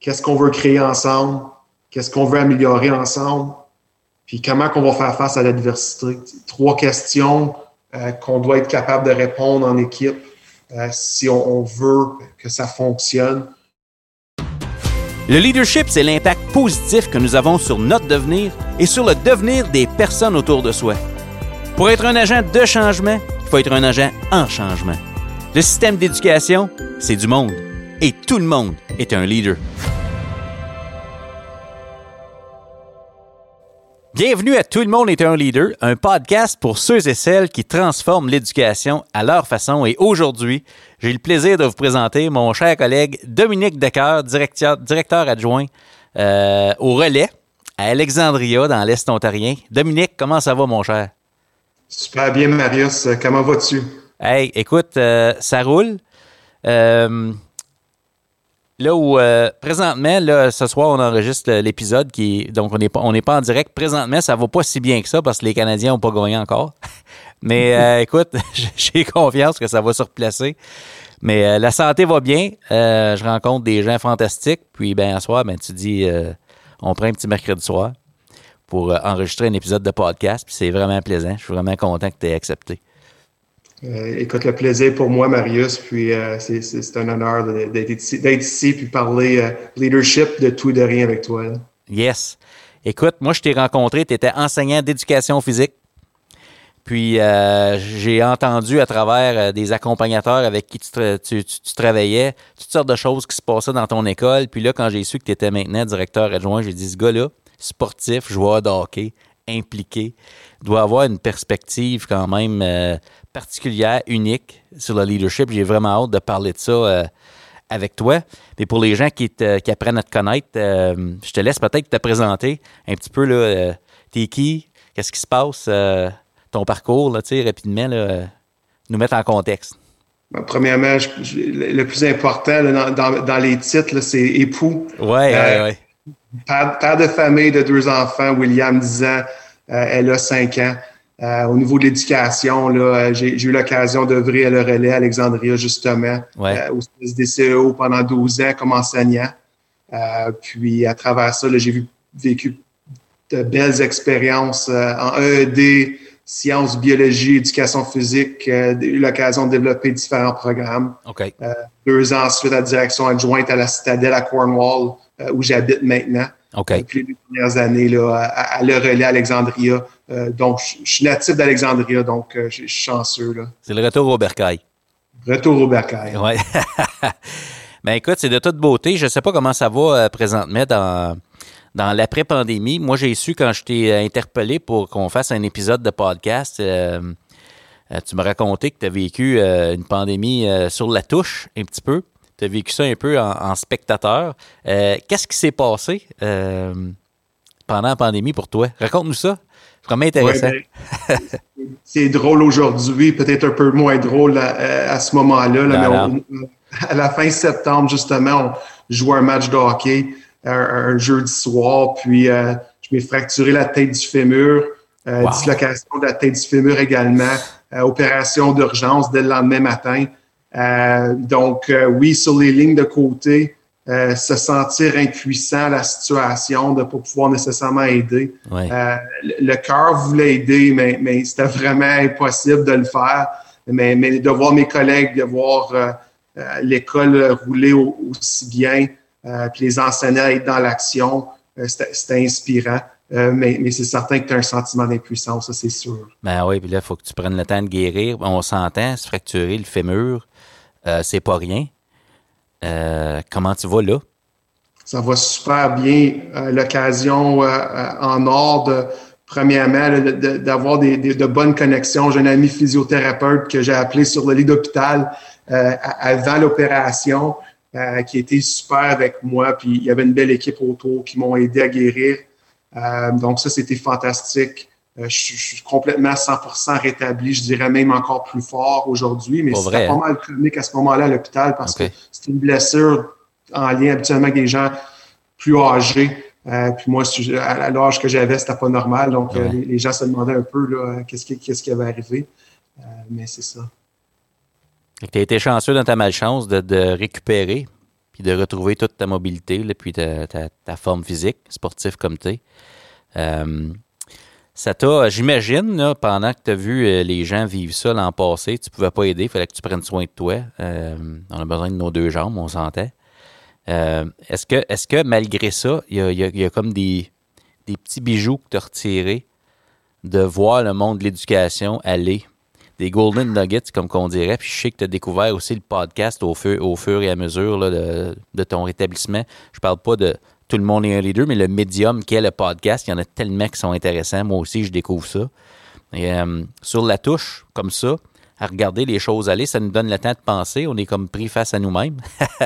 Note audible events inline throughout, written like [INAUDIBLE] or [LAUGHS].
qu'est-ce qu'on veut créer ensemble, qu'est-ce qu'on veut améliorer ensemble, puis comment qu'on va faire face à l'adversité? Trois questions euh, qu'on doit être capable de répondre en équipe euh, si on, veut que ça fonctionne. Le leadership, c'est l'impact positif que nous avons sur notre devenir et sur le devenir des personnes autour de soi. Pour être un agent de changement, il faut être un agent en changement. Le système d'éducation, c'est du monde. Et tout le monde est un leader. Bienvenue à Tout le monde est un leader, un podcast pour ceux et celles qui transforment l'éducation à leur façon. Et aujourd'hui, j'ai le plaisir de vous présenter mon cher collègue Dominique Decker, directeur, directeur adjoint euh, au relais à Alexandria dans l'Est ontarien. Dominique, comment ça va, mon cher? Super bien, Marius. Comment vas-tu? Hey, écoute, euh, ça roule. Euh, Là où euh, présentement, là, ce soir, on enregistre l'épisode qui donc on n'est pas on n'est pas en direct. Présentement, ça va pas si bien que ça parce que les Canadiens n'ont pas gagné encore. [LAUGHS] Mais euh, [LAUGHS] écoute, [LAUGHS] j'ai confiance que ça va se replacer. Mais euh, la santé va bien. je rencontre des gens fantastiques. Puis ben à soir, ben tu dis on prend un petit mercredi soir pour enregistrer un épisode de podcast. Puis c'est vraiment plaisant. Je suis vraiment content que tu aies accepté. Euh, écoute, le plaisir pour moi, Marius, puis euh, c'est un honneur d'être ici, ici, puis parler euh, leadership de tout et de rien avec toi. Yes. Écoute, moi, je t'ai rencontré, tu étais enseignant d'éducation physique. Puis j'ai entendu à travers des accompagnateurs avec qui tu, tu, travaillais, toutes sortes de choses qui se passaient dans ton école. Puis là, quand j'ai su que tu étais maintenant directeur adjoint, j'ai dit, ce gars-là, sportif, joueur de hockey, impliqué, doit avoir une perspective quand même particulière, unique sur le leadership. J'ai vraiment hâte de parler de ça euh, avec toi. Mais pour les gens qui, qui apprennent à te connaître, euh, je te laisse peut-être te présenter un petit peu. Là, euh, t'es qui? Qu'est-ce qui se passe? ton parcours, là, rapidement, là, nous mettre en contexte. Ben, premièrement, le plus important dans, les titres, c'est époux. Oui, oui, oui. Père, de famille de deux enfants, William 10 ans, elle a 5 ans. Euh, au niveau de l'éducation, là, j'ai, eu l'occasion d'œuvrer à le relais à Alexandria, justement, euh, au SDCEO pendant 12 ans comme enseignant. Euh, puis à travers ça, j'ai vécu de belles expériences en EED, sciences, biologie, éducation physique. j'ai eu l'occasion de développer différents programmes. deux ans ensuite à direction adjointe à la Citadelle à Cornwall, où j'habite maintenant. Depuis les dernières années, là, à, le relais à Alexandria. Euh, donc, je suis natif d'Alexandria, donc euh, je suis chanceux. C'est le retour au bercail. Retour au bercail. Oui. [LAUGHS] ben écoute, c'est de toute beauté. Je ne sais pas comment ça va euh, présentement dans, dans l'après-pandémie. Moi, j'ai su quand je t'ai interpellé pour qu'on fasse un épisode de podcast. tu me racontais que tu as vécu une pandémie sur la touche un petit peu. Tu as vécu ça un peu en, spectateur. Euh, qu'est-ce qui s'est passé euh, pendant la pandémie pour toi? Raconte-nous ça. Vraiment intéressant. Ben, c'est drôle aujourd'hui, peut-être un peu moins drôle à, ce moment-là. mais à la fin septembre, justement, on jouait un match de hockey un, jeudi soir, puis euh, je m'ai fracturé la tête du fémur, dislocation de la tête du fémur également, opération d'urgence dès le lendemain matin. Euh, donc, euh, oui, sur les lignes de côté, euh, se sentir impuissant à la situation, de ne pas pouvoir nécessairement aider. le cœur voulait aider, mais, mais c'était vraiment impossible de le faire. Mais, mais de voir mes collègues, de voir l'école rouler aussi bien, puis les enseignants être dans l'action, c'était inspirant. mais, mais c'est certain que tu as un sentiment d'impuissance, ça c'est sûr. Ben oui, puis là, il faut que tu prennes le temps de guérir. On s'entend, se fracturer le fémur, euh, c'est pas rien. Euh, comment tu vas là? Ça va super bien. Euh, l'occasion en or de, premièrement, d'avoir des, de bonnes connexions. J'ai un ami physiothérapeute que j'ai appelé sur le lit d'hôpital avant l'opération, qui était super avec moi. Puis il y avait une belle équipe autour qui m'ont aidé à guérir. donc ça, c'était fantastique. Euh, je, suis complètement 100% rétabli, je dirais même encore plus fort aujourd'hui, mais c'était pas hein? mal chronique à ce moment-là à l'hôpital parce que c'était une blessure en lien habituellement avec des gens plus âgés. Euh, puis moi, à l'âge que j'avais, c'était pas normal. Donc, euh, les, gens se demandaient un peu qu'est-ce qui, qu'est-ce qui avait arrivé. mais c'est ça. Tu as été chanceux dans ta malchance de, de récupérer puis de retrouver toute ta mobilité, là, puis ta, ta, forme physique, sportif comme tu es. Euh, ça t'a, j'imagine, pendant que tu as vu euh, les gens vivre ça l'an passé, tu pouvais pas aider, il fallait que tu prennes soin de toi. Euh, on a besoin de nos deux jambes, on sentait. est-ce, que, est-ce que malgré ça, il y a, comme des, petits bijoux que tu as retirés de voir le monde de l'éducation aller? Des golden nuggets, comme qu'on dirait. Puis je sais que tu as découvert aussi le podcast au fur, au fur et à mesure de, ton rétablissement. Je parle pas de tout le monde est un leader, mais le médium qui est le podcast, il y en a tellement qui sont intéressants. Moi aussi, je découvre ça. Et, euh, sur la touche, comme ça, à regarder les choses aller, ça nous donne le temps de penser. On est comme pris face à nous-mêmes. [LAUGHS]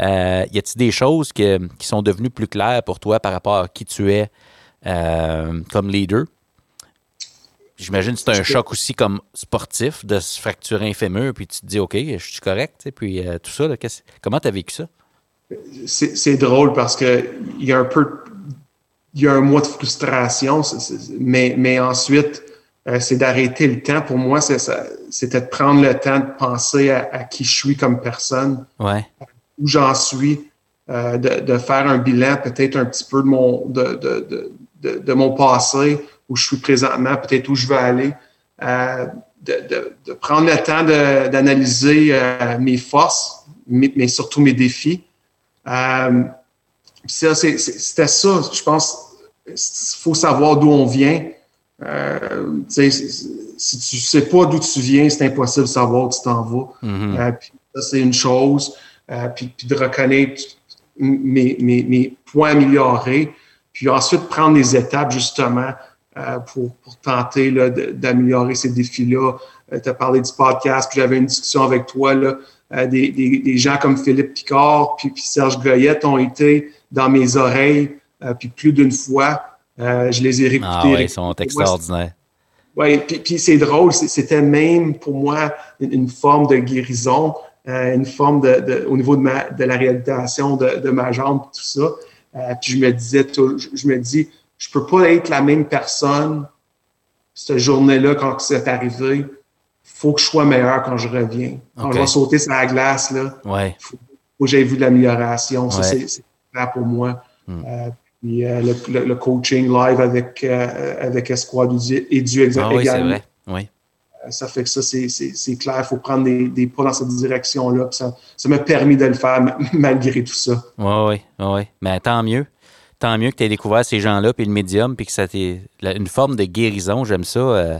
euh, y a-t-il des choses qui sont devenues plus claires pour toi par rapport à qui tu es euh, comme leader? J'imagine que c'est un choc aussi comme sportif de se fracturer un fémur, puis tu te dis, OK, je suis correct, puis tout ça. comment tu as vécu ça? C'est drôle parce que il y a un peu, il y a un mois de frustration, mais, mais ensuite, euh, c'est d'arrêter le temps. Pour moi, c'était de prendre le temps de penser à, qui je suis comme personne, ouais. où j'en suis, euh, de, faire un bilan peut-être un petit peu de mon, de, de, de mon passé, où je suis présentement, peut-être où je veux aller, euh, de, de, prendre le temps d'analyser mes forces, mais, surtout mes défis. Euh, ça, c'était ça, je pense, il faut savoir d'où on vient. Euh, si tu sais pas d'où tu viens, c'est impossible de savoir où tu t'en vas. Mm-hmm. puis ça, c'est une chose. puis, puis, de reconnaître mes, mes, mes points améliorés, puis ensuite prendre les étapes justement euh, pour, pour, tenter d'améliorer ces défis-là. Euh, tu as parlé du podcast, puis j'avais une discussion avec toi. Là, euh, des, des, des, gens comme Philippe Picard puis, puis, Serge Goyette ont été dans mes oreilles, puis plus d'une fois. je les ai réécoutés. Ah ouais, ils sont extraordinaires. Oui, puis, puis c'est drôle, c'était même pour moi une, forme de guérison, une forme de, de, au niveau de, ma, de la réhabilitation de, de ma jambe, tout ça. puis je me disais, je me dis, je peux pas être la même personne cette journée-là quand c'est arrivé. Faut que je sois meilleur quand je reviens. Quand je vais sauter sur la glace, là, ouais. faut, que j'ai vu de l'amélioration. Ça, c'est clair pour moi. Hmm. Euh, puis euh, le, coaching live avec, euh, avec Esquad et du ah, oui, également. Oui. Ça fait que ça, c'est clair. Il faut prendre des, des, pas dans cette direction-là. Ça m'a permis de le faire [LAUGHS] malgré tout ça. Oui, oui, oui. Mais tant mieux tant mieux que tu aies découvert ces gens-là, puis le médium, puis que ça t'est une forme de guérison. J'aime ça. Euh,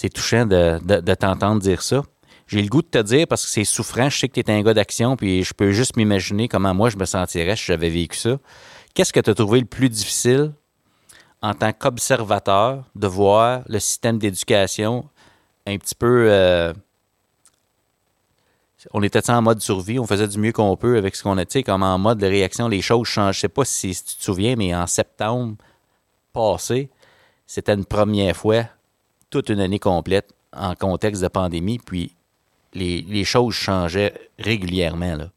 c'est touchant de, t'entendre dire ça. J'ai le goût de te dire parce que c'est souffrant. Je sais que tu es un gars d'action, puis je peux juste m'imaginer comment moi je me sentirais si j'avais vécu ça. Qu'est-ce que tu as trouvé le plus difficile en tant qu'observateur de voir le système d'éducation un petit peu euh, on était en mode survie, on faisait du mieux qu'on peut avec ce qu'on a, tu sais, comme en mode de réaction, les choses changent. Je sais pas si, tu te souviens, mais en septembre passé, c'était une première fois, toute une année complète, en contexte de pandémie, puis les, choses changeaient régulièrement, là,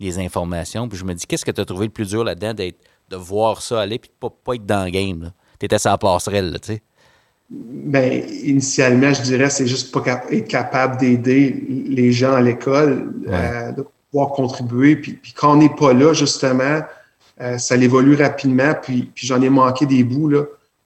les informations. Puis je me dis, qu'est-ce que tu as trouvé le plus dur là-dedans, de voir ça aller, puis de pas, pas être dans le game, Tu étais sans passerelle, tu sais. Ben, initialement, je dirais, c'est juste pas être capable d'aider les gens à l'école, euh, de pouvoir contribuer. Puis, quand on n'est pas là, justement, euh, ça évolue rapidement. Puis, puis j'en ai manqué des bouts, là,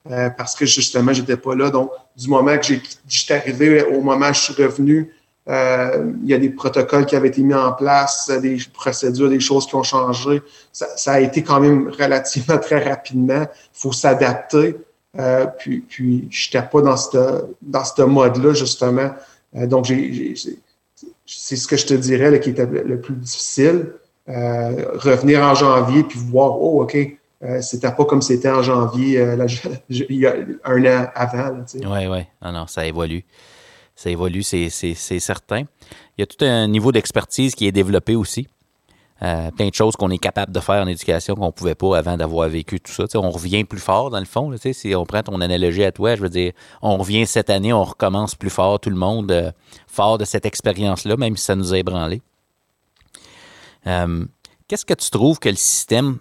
euh, parce que justement, j'étais pas là. Donc, du moment que j'étais arrivé, au moment où je suis revenu, il y a des protocoles qui avaient été mis en place, des procédures, des choses qui ont changé. Ça, ça a été quand même relativement [LAUGHS] très rapidement. Il faut s'adapter. Euh, puis, puis je n'étais pas dans ce dans ce mode-là, justement. Euh, donc, c'est ce que je te dirais qui était le, plus difficile. Euh, revenir en janvier puis voir, oh, OK, c'était pas comme c'était en janvier [LAUGHS] il y a un an avant. Oui, oui. Ah non, ça évolue. Ça évolue, c'est certain. Il y a tout un niveau d'expertise qui est développé aussi. Euh, plein de choses qu'on est capable de faire en éducation qu'on ne pouvait pas avant d'avoir vécu tout ça. on revient plus fort, dans le fond. si on prend ton analogie à toi, je veux dire, on revient cette année, on recommence plus fort, tout le monde euh, fort de cette expérience-là, même si ça nous a ébranlé. Euh, qu'est-ce que tu trouves que le système,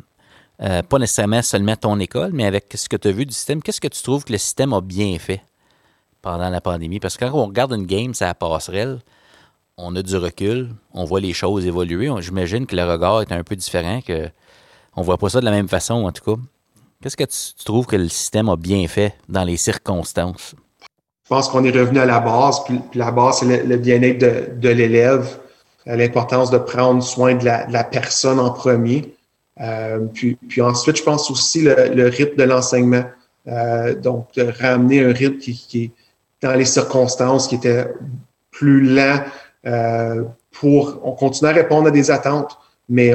pas nécessairement seulement ton école, mais avec ce que tu as vu du système, qu'est-ce que tu trouves que le système a bien fait pendant la pandémie? Parce que quand on regarde une game, ça passerelle, on a du recul, on voit les choses évoluer. J'imagine que le regard est un peu différent, que on voit pas ça de la même façon, en tout cas. Qu'est-ce que tu, trouves que le système a bien fait dans les circonstances? Je pense qu'on est revenu à la base, puis, la base, c'est le, bien-être de, l'élève, euh, l'importance de prendre soin de la, personne en premier. Euh, puis, puis, ensuite, je pense aussi le, rythme de l'enseignement. Euh, donc, de ramener un rythme qui, qui, est dans les circonstances, qui était plus lent pour... On continue à répondre à des attentes mais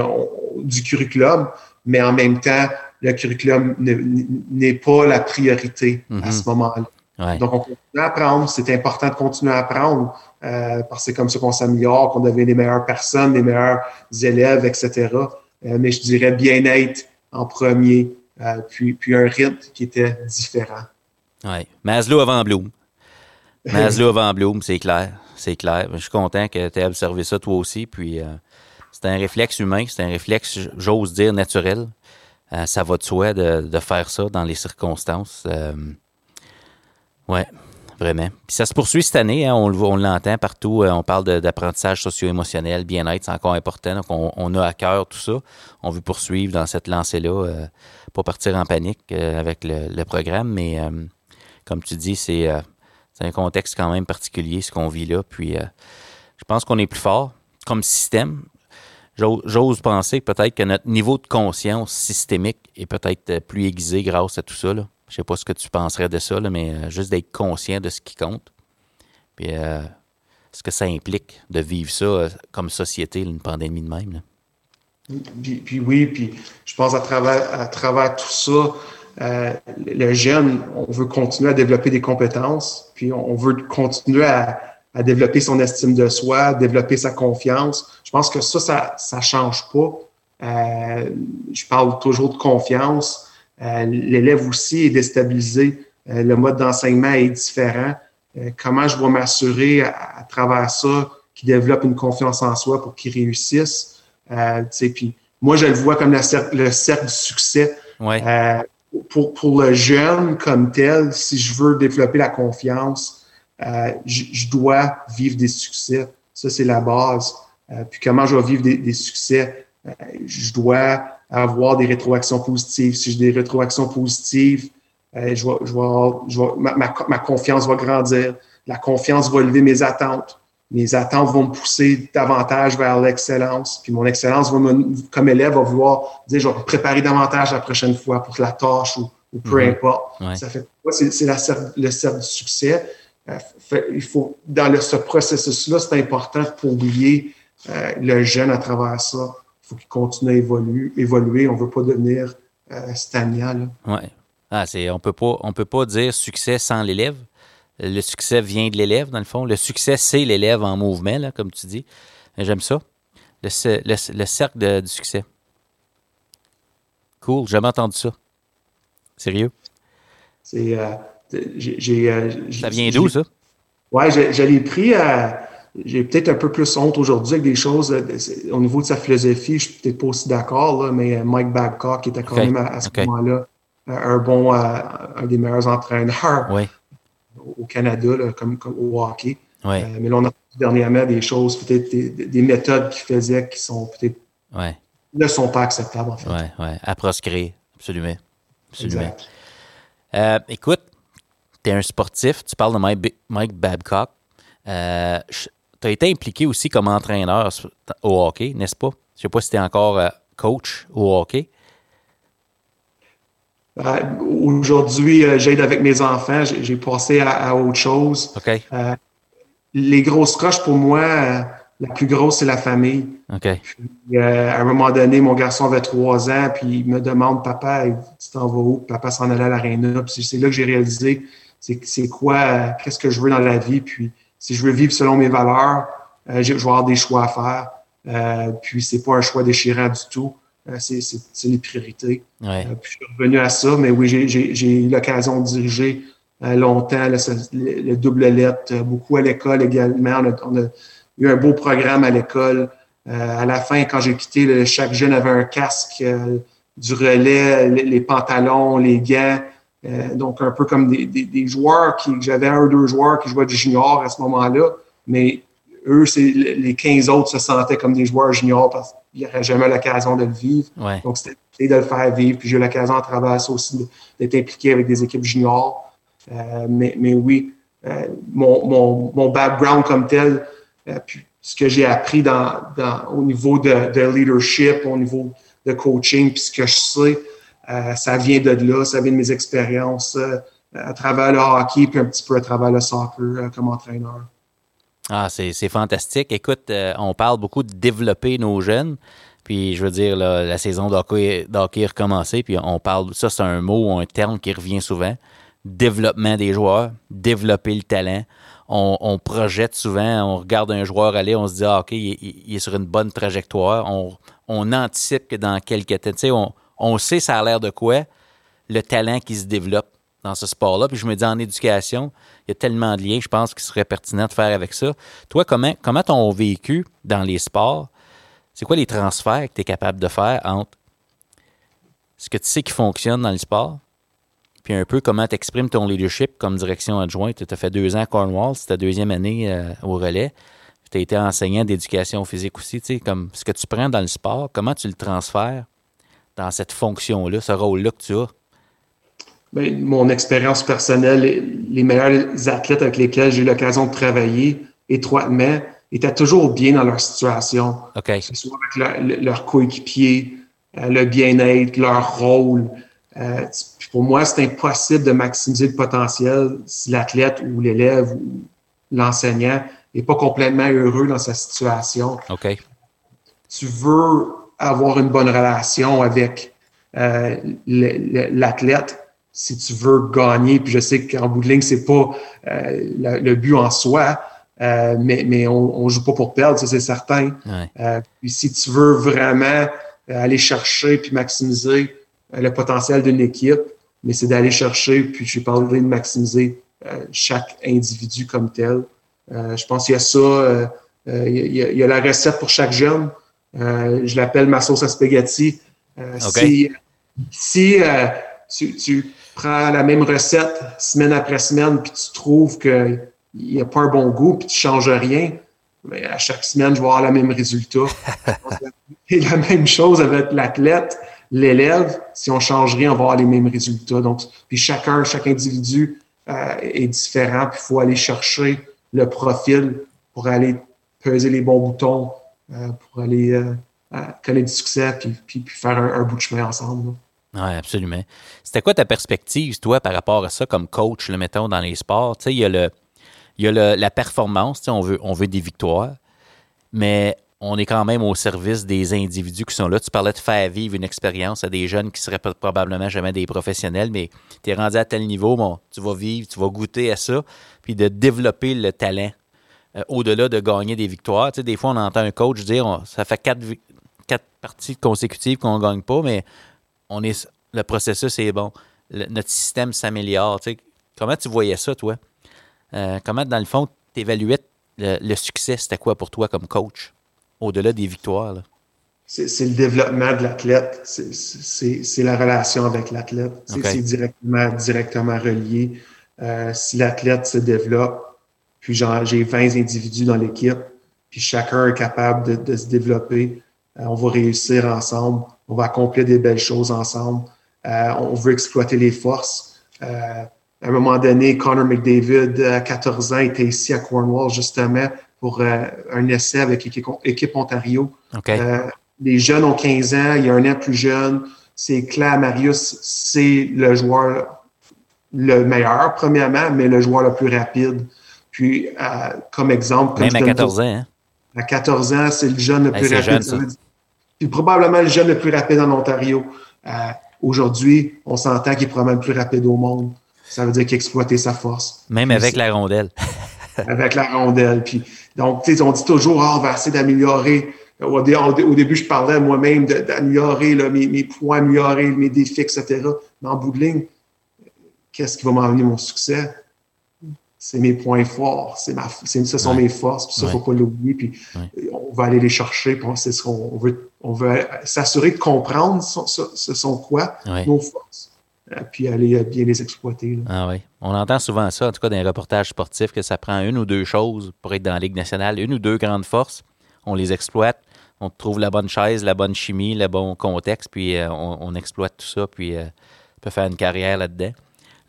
du curriculum, mais en même temps, le curriculum n'est pas la priorité à ce mm-hmm. moment-là. Donc, on continue à apprendre. C'est important de continuer à apprendre euh, parce que c'est comme ça qu'on s'améliore, qu'on devient les meilleures personnes, les meilleurs élèves, etc. Euh, mais je dirais bien-être en premier, euh, puis, puis un rythme qui était différent. Oui. Maslow avant Bloom. Maslow avant Bloom, c'est clair. C'est clair. Je suis content que tu aies observé ça toi aussi. Puis c'est un réflexe humain, c'est un réflexe, j'ose dire, naturel. Euh, ça va de soi de, faire ça dans les circonstances. Euh, ouais, Puis ça se poursuit cette année, hein, on, l'entend partout. Euh, on parle d'apprentissage socio-émotionnel, bien-être, c'est encore important. Donc, on, a à cœur tout ça. On veut poursuivre dans cette lancée-là, pas partir en panique avec le, programme, mais comme tu dis, c'est un contexte quand même particulier, ce qu'on vit là. Puis, je pense qu'on est plus fort comme système j'ose penser peut-être que notre niveau de conscience systémique est peut-être euh, plus aiguisé grâce à tout ça. Là. Je sais pas ce que tu penserais de ça, mais euh, juste d'être conscient de ce qui compte. Puis euh, ce que ça implique de vivre ça comme société, une pandémie de même. Puis, oui, puis je pense à travers, à travers tout ça, le jeune, on veut continuer à développer des compétences, puis on veut continuer à, développer son estime de soi, développer sa confiance. Je pense que ça, ça ça change pas. Euh, je parle toujours de confiance. Euh, L'élève aussi est déstabilisé. Euh, le mode d'enseignement est différent. Euh, comment je vais m'assurer à, travers ça qu'il développe une confiance en soi pour qu'il réussisse? Euh, puis moi, je le vois comme le cercle, le cercle du succès. Ouais. pour, pour le jeune comme tel, si je veux développer la confiance, euh, je dois vivre des succès. Ça, c'est la base. Euh, puis comment je vais vivre des, succès? Euh, je dois avoir des rétroactions positives. Si j'ai des rétroactions positives, je je ma, ma, confiance va grandir. La confiance va élever mes attentes. Mes attentes vont me pousser davantage vers l'excellence. Puis mon excellence, va comme élève, va vouloir dire, je vais me préparer davantage la prochaine fois pour la tâche ou, peu mm-hmm. importe. Ça fait, c'est le cercle du succès. Euh, il faut, dans ce processus-là, c'est important pour oublier euh, le jeune à travers ça. Il faut qu'il continue à évoluer. évoluer. On ne veut pas devenir euh, stagnant. Oui. Ah, on pas, on peut pas dire succès sans l'élève. Le succès vient de l'élève, dans le fond. Le succès, c'est l'élève en mouvement, là, comme tu dis. J'aime ça. Le, le, cercle du succès. Cool, j'ai jamais entendu ça. Sérieux? C'est j'ai, euh, ça vient d'où, ça? Oui, j'allais pris à. J'ai peut-être un peu plus honte aujourd'hui avec des choses euh, au niveau de sa philosophie. Je suis peut-être pas aussi d'accord, mais euh, Mike Babcock était quand même à, ce moment-là un bon, un des meilleurs entraîneurs [LAUGHS] au Canada, comme, au hockey. mais là, on a dernièrement des choses, peut-être des, méthodes qu'il faisait qui sont peut-être ne sont pas acceptables, en fait. Oui, oui. À proscrire, absolument. absolument. écoute, tu es un sportif, tu parles de Mike, Babcock. Euh, tu as été impliqué aussi comme entraîneur au hockey, n'est-ce pas? Je ne sais pas si tu es encore euh, coach au hockey. Ben, aujourd'hui, euh, j'aide avec mes enfants. J'ai passé à, autre chose. Les grosses roches, pour moi, la plus grosse, c'est la famille. À un moment donné, mon garçon avait trois ans, puis il me demande, papa, tu t'en vas où? Papa s'en allait à l'aréna. Puis c'est là que j'ai réalisé c'est quoi, qu'est-ce que je veux dans la vie, puis si je veux vivre selon mes valeurs, euh, je vais avoir des choix à faire. Euh, puis c'est pas un choix déchirant du tout. Euh, c'est les priorités. Euh, puis je suis revenu à ça, mais oui, j'ai eu l'occasion de diriger longtemps le, double lettre, beaucoup à l'école également. On a, eu un beau programme à l'école. à la fin, quand j'ai quitté, chaque jeune avait un casque, du relais, les pantalons, les gants. Euh, donc, un peu comme des, des, des joueurs qui, j'avais un ou deux joueurs qui jouaient du junior à ce moment-là, mais eux, c'est les 15 autres se sentaient comme des joueurs juniors parce qu'ils n'auraient jamais l'occasion de le vivre. Donc, c'était de le faire vivre. Puis j'ai eu l'occasion à travers ça aussi d'être impliqué avec des équipes juniors. Euh, mais, mais oui, euh, mon, mon, mon, background comme tel, euh, puis ce que j'ai appris dans, dans, au niveau de, de, leadership, au niveau de coaching, puis ce que je sais, ça vient de là, ça vient de mes expériences à travers le hockey, puis un petit peu à travers le soccer comme entraîneur. Ah, c'est fantastique. Écoute, on parle beaucoup de développer nos jeunes. Puis, je veux dire, la saison d'hockey est recommencée. Puis, on parle, ça, c'est un mot ou un terme qui revient souvent développement des joueurs, développer le talent. On, projette souvent, on regarde un joueur aller, on se dit, ah, OK, il, est sur une bonne trajectoire. On, anticipe que dans quelques temps, tu sais, on, on sait ça a l'air de quoi, le talent qui se développe dans ce sport-là. Puis je me dis, en éducation, il y a tellement de liens, je pense qu'il serait pertinent de faire avec ça. Toi, comment, comment vécu dans les sports, c'est quoi les transferts que tu es capable de faire entre ce que tu sais qui fonctionne dans le sport, puis un peu comment tu exprimes ton leadership comme direction adjointe? Tu as fait deux ans à Cornwall, c'est ta deuxième année euh, au relais. Tu as été enseignant d'éducation physique aussi. Comme ce que tu prends dans le sport, comment tu le transfères dans cette fonction-là, ce rôle-là que tu as? Bien, mon expérience personnelle, les, meilleurs athlètes avec lesquels j'ai eu l'occasion de travailler étroitement étaient toujours bien dans leur situation. OK. Que ce soit avec leur, coéquipier, euh, le bien-être, leur rôle. Euh, pour moi, c'est impossible de maximiser le potentiel si l'athlète ou l'élève ou l'enseignant n'est pas complètement heureux dans sa situation. Tu veux avoir une bonne relation avec euh, l'athlète si tu veux gagner. Puis je sais qu'en bout de ligne, c'est pas euh, le, but en soi, euh, mais, mais on, ne joue pas pour perdre, ça c'est certain. puis si tu veux vraiment aller chercher puis maximiser le potentiel d'une équipe, mais c'est d'aller chercher, puis je vais parler de maximiser chaque individu comme tel. Je pense qu'il y a ça, il, y a, la recette pour chaque jeune. Je l'appelle ma sauce à spaghetti. Si, si tu, tu, prends la même recette semaine après semaine, puis tu trouves qu'il n'y a pas un bon goût, puis tu ne changes rien, mais à chaque semaine, je vais avoir le même résultat. [LAUGHS] Et la même chose avec l'athlète l'élève, si on change rien, on va avoir les mêmes résultats. Donc, puis chacun, chaque individu euh, est différent, puis il faut aller chercher le profil pour aller peser les bons boutons, euh, pour aller euh, connaître du succès, puis, puis, faire un, bout de chemin ensemble. Oui, absolument. C'était quoi ta perspective, toi, par rapport à ça, comme coach, le mettons, dans les sports? Il y a, le, y a le, la performance, on veut, on veut des victoires, mais on est quand même au service des individus qui sont là. Tu parlais de faire vivre une expérience à des jeunes qui seraient probablement jamais des professionnels, mais tu es rendu à tel niveau, bon, tu vas vivre, tu vas goûter à ça, puis de développer le talent euh, au-delà de gagner des victoires. Tu sais, des fois, on entend un coach dire ça fait quatre, quatre parties consécutives qu'on ne gagne pas, mais on est, le processus est bon. notre système s'améliore. Tu sais. Comment tu voyais ça, toi? Euh, comment, dans le fond, tu évaluais le, le succès? C'était quoi pour toi comme coach? au-delà des victoires? C'est le développement de l'athlète, c'est la relation avec l'athlète. C'est directement, directement relié. Euh, si l'athlète se développe, puis j'ai 20 individus dans l'équipe, puis chacun est capable de, se développer, euh, on va réussir ensemble, on va accomplir des belles choses ensemble, euh, on veut exploiter les forces. à un moment donné, Connor McDavid, à 14 ans, était ici à Cornwall justement pour euh, un essai avec l'équipe Ontario. Euh, les jeunes ont 15 ans, il y a un an plus jeune. C'est clair, Marius, c'est le joueur le meilleur, premièrement, mais le joueur le plus rapide. Puis, euh, comme exemple... Même à 14 ans. Hein? À 14 ans, c'est le jeune le plus rapide. Puis probablement le jeune le plus rapide en Ontario. Aujourd'hui, on s'entend qu'il est probablement le plus rapide au monde. Ça veut dire qu'il a exploité sa force. Même avec la rondelle. [LAUGHS] avec la rondelle. Puis, donc, on dit toujours, ah, on va essayer d'améliorer. Au, début, je parlais moi-même d'améliorer mes, mes, points, améliorer mes défis, etc. Mais en bout de ligne, qu'est-ce qui va m'amener mon succès? C'est mes points forts, c'est ma, ce sont mes forces, puis ça, il ne faut pas l'oublier, puis on va aller les chercher, puis c'est ce qu'on veut, on veut s'assurer de comprendre ce, sont quoi nos forces, puis aller bien les exploiter. Ah oui. On entend souvent ça, en tout cas dans les reportages sportifs, que ça prend une ou deux choses pour être dans la Ligue nationale, une ou deux grandes forces. On les exploite, on trouve la bonne chaise, la bonne chimie, le bon contexte, puis on, exploite tout ça, puis on peut faire une carrière là-dedans.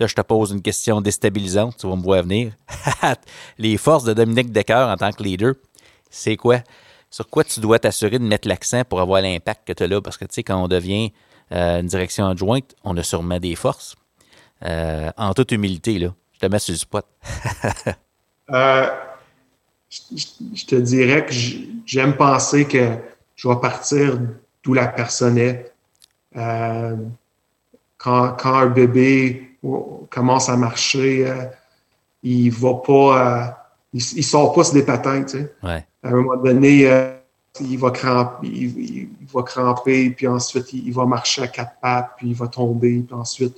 Là, je te pose une question déstabilisante, tu vas me voir venir. [LAUGHS] les forces de Dominique Decker en tant que leader, c'est quoi? Sur quoi tu dois t'assurer de mettre l'accent pour avoir l'impact que tu as là? Parce que, tu sais, quand on devient euh, une direction adjointe, on a sûrement des forces. Euh, en toute humilité, là. Je te mets sur le spot. [LAUGHS] Euh, je, te dirais que j'aime penser que je vais partir d'où la personne est. quand, quand, un bébé commence à marcher, il va pas, il, sort pas sur des patins, tu sais. Ouais. À un moment donné, il va cramper, il, va cramper, puis ensuite il, va marcher à quatre pattes, puis il va tomber, puis ensuite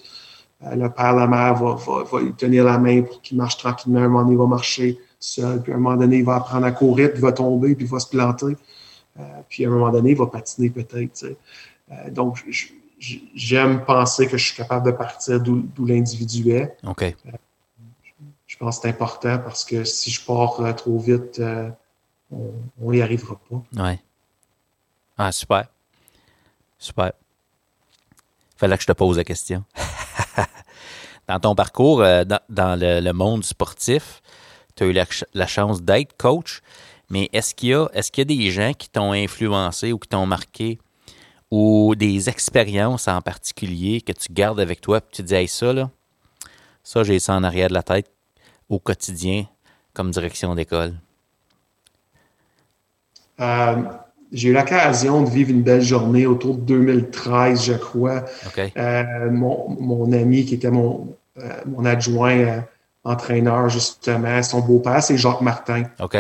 euh, le père, la mère va, va, lui tenir la main pour qu'il marche tranquillement. À un moment donné, il va marcher seul, puis à un moment donné, il va apprendre à courir, puis il va tomber, puis il va se planter. Euh, puis à un moment donné, il va patiner peut-être. Euh, donc, j'aime penser que je suis capable de partir d'où l'individu est. OK. je pense que c'est important parce que si je pars trop vite, on n'y arrivera pas. Oui. Ah, super. Super. Fallait que je te pose la question. [LAUGHS] dans ton parcours, euh, dans, le, monde sportif, tu as eu la, chance d'être coach, mais est-ce qu'il y, a, est qu'il y a des gens qui t'ont influencé ou qui t'ont marqué ou des expériences en particulier que tu gardes avec toi et tu te dis, hey, ça, là, ça, j'ai ça en arrière de la tête au quotidien comme direction d'école? Euh, j'ai eu l'occasion de vivre une belle journée autour de 2013, je crois. Euh, mon, ami qui était mon, euh, mon adjoint entraîneur, justement, son beau-père, c'est Jacques Martin. OK.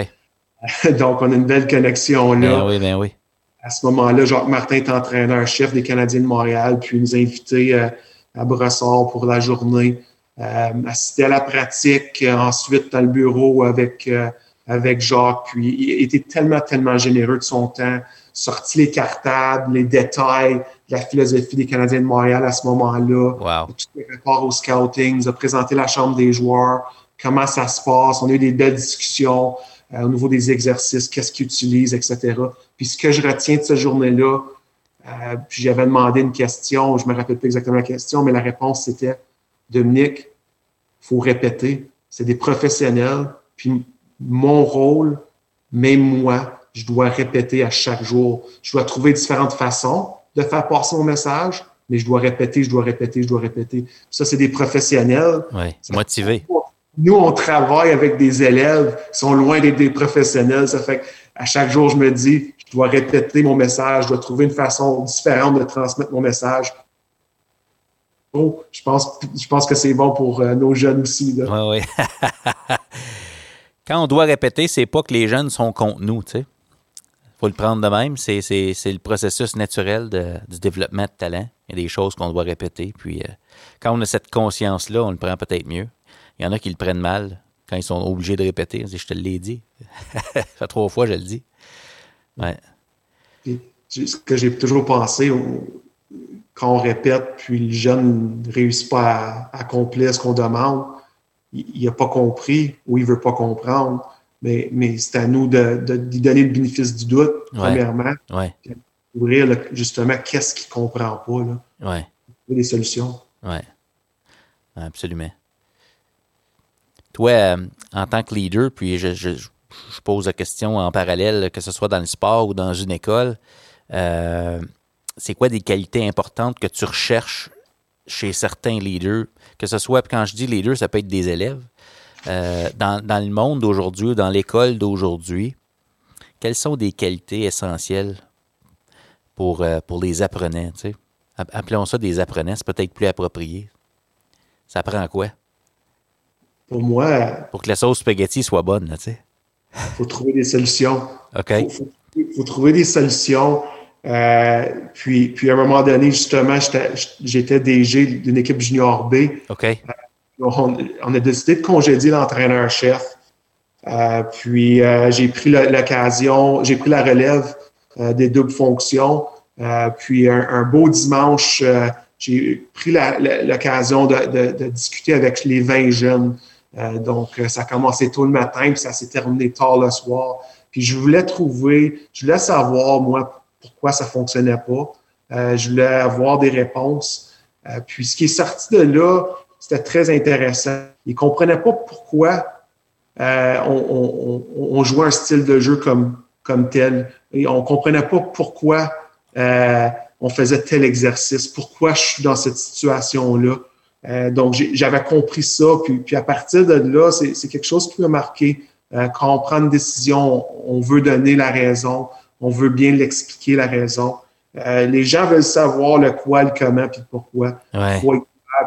[LAUGHS] Donc, on a une belle connexion là. Ben oui, ben oui. À ce moment-là, Jacques Martin est entraîneur-chef des Canadiens de Montréal, puis il nous a invités à Brossard pour la journée, assister à la pratique, ensuite dans le bureau avec avec Jacques. Puis il était tellement, tellement généreux de son temps, sorti les cartables, les détails, la philosophie des Canadiens de Montréal à ce moment-là. Wow. Tout le rapport au scouting, nous a présenté la chambre des joueurs, comment ça se passe. On a eu des belles discussions euh, au niveau des exercices, qu'est-ce qu'ils utilisent, etc. Puis ce que je retiens de cette journée-là, euh, puis j'avais demandé une question, je me rappelle plus exactement la question, mais la réponse c'était Dominique, faut répéter. C'est des professionnels. Puis mon rôle, même moi, je dois répéter à chaque jour. Je dois trouver différentes façons de faire passer mon message, mais je dois répéter, je dois répéter, je dois répéter. Ça, c'est des professionnels. Oui, motivé. Nous, on travaille avec des élèves qui sont loin d'être des professionnels. Ça fait qu'à chaque jour, je me dis, je dois répéter mon message, je dois trouver une façon différente de transmettre mon message. Oh, je pense, je pense que c'est bon pour euh, nos jeunes aussi. Oui. [LAUGHS] quand on doit répéter, c'est pas que les jeunes sont contre nous, tu sais. faut le prendre de même. C'est, le processus naturel du développement de talent. Il y a des choses qu'on doit répéter. Puis euh, quand on a cette conscience-là, on le prend peut-être mieux. Il y en a qui le prennent mal quand ils sont obligés de répéter. Je te l'ai dit. [LAUGHS] Ça fait trois fois, je le dis. Ouais. ce que j'ai toujours pensé, quand on répète, puis le jeune ne réussit pas à accomplir ce qu'on demande, il n'a pas compris ou il ne veut pas comprendre. Mais, mais c'est à nous de, de, donner le bénéfice du doute, premièrement. Ouais. Ouvrir justement qu'est-ce qu'il ne comprend pas. Là. Ouais. Des solutions. Oui. Absolument. Toi, euh, en tant que leader, puis je, pose la question en parallèle, que ce soit dans le sport ou dans une école, euh, c'est quoi des qualités importantes que tu recherches chez certains leaders? Que ce soit, quand je dis les deux, ça peut être des élèves. Euh, dans, le monde d'aujourd'hui, dans l'école d'aujourd'hui, quelles sont des qualités essentielles pour, pour les apprenants? Appelons ça des apprenants, c'est peut-être plus approprié. Ça prend quoi? Pour moi. Pour que la sauce spaghetti soit bonne, tu sais. Il faut trouver des solutions. OK. Il faut, trouver des solutions. Euh, puis, puis, à un moment donné, justement, j'étais DG d'une équipe junior B. OK. Euh, on, a décidé de congédier l'entraîneur-chef. Euh, puis, j'ai pris l'occasion, j'ai pris la relève des doubles fonctions. puis, un, beau dimanche j'ai pris l'occasion de, discuter avec les 20 jeunes. Donc, ça a commencé tôt le matin, puis ça s'est terminé tard le soir. Puis je voulais trouver, je voulais savoir, moi, pourquoi ça fonctionnait pas. je voulais avoir des réponses. puis ce qui est sorti de là, c'était très intéressant. Ils comprenaient pas pourquoi euh, on, jouait un style de jeu comme, tel. Et on comprenait pas pourquoi euh, on faisait tel exercice, pourquoi je suis dans cette situation-là. Euh, donc, j'avais compris ça. Puis, puis à partir de là, c'est quelque chose qui m'a marqué. quand on prend une décision, on veut donner la raison, on veut bien l'expliquer la raison. les gens veulent savoir le quoi, le comment, puis pourquoi. Ouais.